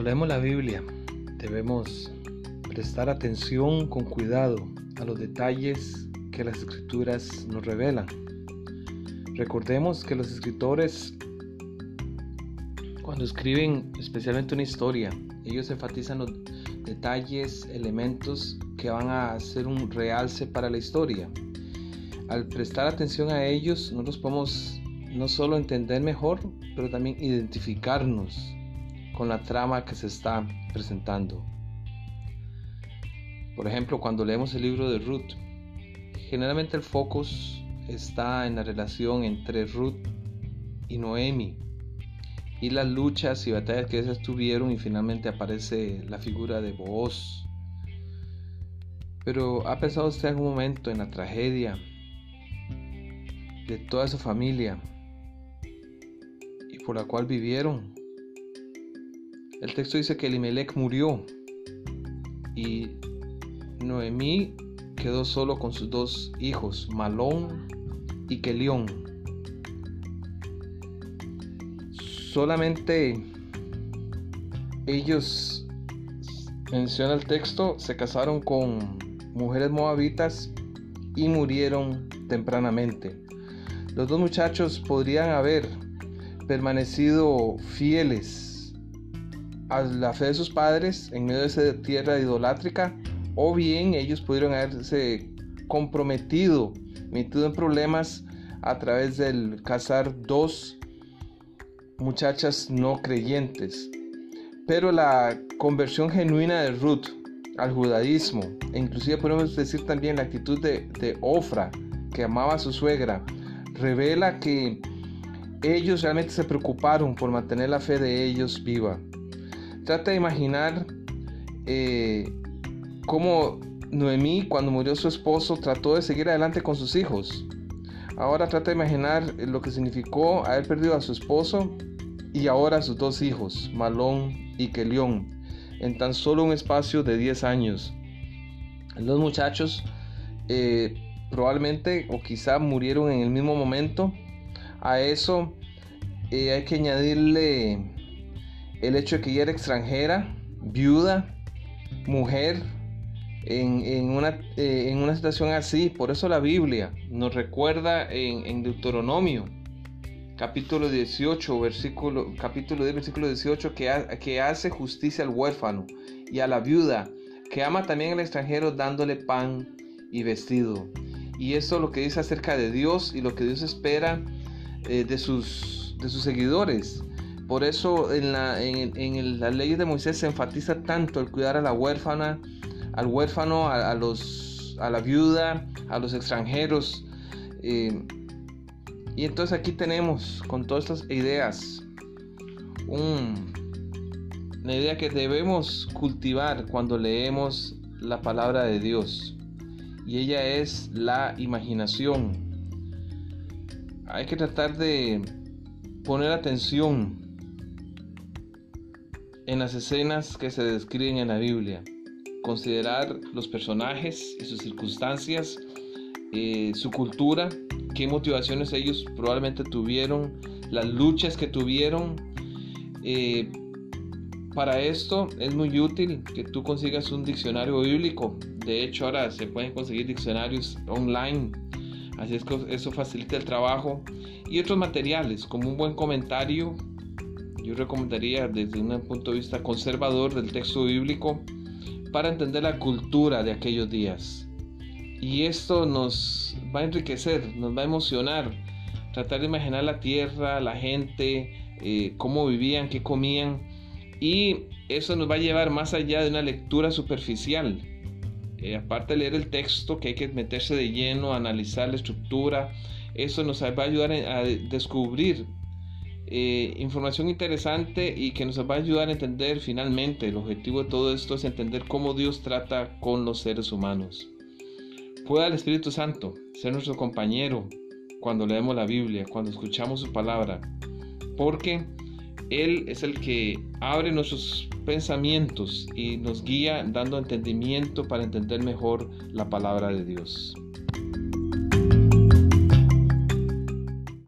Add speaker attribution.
Speaker 1: Cuando leemos la Biblia debemos prestar atención con cuidado a los detalles que las escrituras nos revelan. Recordemos que los escritores cuando escriben especialmente una historia, ellos enfatizan los detalles, elementos que van a hacer un realce para la historia. Al prestar atención a ellos, nosotros podemos no solo entender mejor, pero también identificarnos con la trama que se está presentando. Por ejemplo, cuando leemos el libro de Ruth, generalmente el focus está en la relación entre Ruth y Noemi y las luchas y batallas que ellas tuvieron y finalmente aparece la figura de Boaz. Pero ¿ha pensado usted algún momento en la tragedia de toda su familia y por la cual vivieron? El texto dice que Elimelech murió y Noemí quedó solo con sus dos hijos, Malón y Kelión. Solamente ellos, menciona el texto, se casaron con mujeres moabitas y murieron tempranamente. Los dos muchachos podrían haber permanecido fieles a la fe de sus padres en medio de esa tierra idolátrica, o bien ellos pudieron haberse comprometido, metido en problemas a través del casar dos muchachas no creyentes. Pero la conversión genuina de Ruth al judaísmo, e inclusive podemos decir también la actitud de, de Ofra, que amaba a su suegra, revela que ellos realmente se preocuparon por mantener la fe de ellos viva. Trata de imaginar eh, cómo Noemí, cuando murió su esposo, trató de seguir adelante con sus hijos. Ahora trata de imaginar lo que significó haber perdido a su esposo y ahora a sus dos hijos, Malón y Kelión, en tan solo un espacio de 10 años. Los muchachos eh, probablemente o quizá murieron en el mismo momento. A eso eh, hay que añadirle el hecho de que ella era extranjera, viuda, mujer, en, una, eh, en una situación así. Por eso la Biblia nos recuerda en, Deuteronomio, capítulo 18, versículo, capítulo 10, versículo 18, que, que hace justicia al huérfano y a la viuda, que ama también al extranjero dándole pan y vestido. Y eso es lo que dice acerca de Dios y lo que Dios espera eh, de, sus, de sus seguidores. Por eso en, la, las leyes de Moisés se enfatiza tanto el cuidar a la huérfana, al huérfano, a, los, a la viuda, a los extranjeros. Eh, y entonces aquí tenemos con todas estas ideas una idea que debemos cultivar cuando leemos la palabra de Dios. Y ella es la imaginación. Hay que tratar de poner atención en las escenas que se describen en la Biblia. Considerar los personajes y sus circunstancias, eh, su cultura, qué motivaciones ellos probablemente tuvieron, las luchas que tuvieron. Eh, para esto es muy útil que tú consigas un diccionario bíblico. De hecho, ahora se pueden conseguir diccionarios online. Así es que eso facilita el trabajo. Y otros materiales, como un buen comentario yo recomendaría desde un punto de vista conservador del texto bíblico para entender la cultura de aquellos días. Y esto nos va a enriquecer, nos va a emocionar, tratar de imaginar la tierra, la gente, eh, cómo vivían, qué comían. Y eso nos va a llevar más allá de una lectura superficial. Eh, aparte de leer el texto, que hay que meterse de lleno, analizar la estructura, eso nos va a ayudar a descubrir eh, información interesante y que nos va a ayudar a entender finalmente el objetivo de todo esto es entender cómo Dios trata con los seres humanos. Pueda el Espíritu Santo ser nuestro compañero cuando leemos la Biblia, cuando escuchamos su palabra, porque Él es el que abre nuestros pensamientos y nos guía dando entendimiento para entender mejor la palabra de Dios.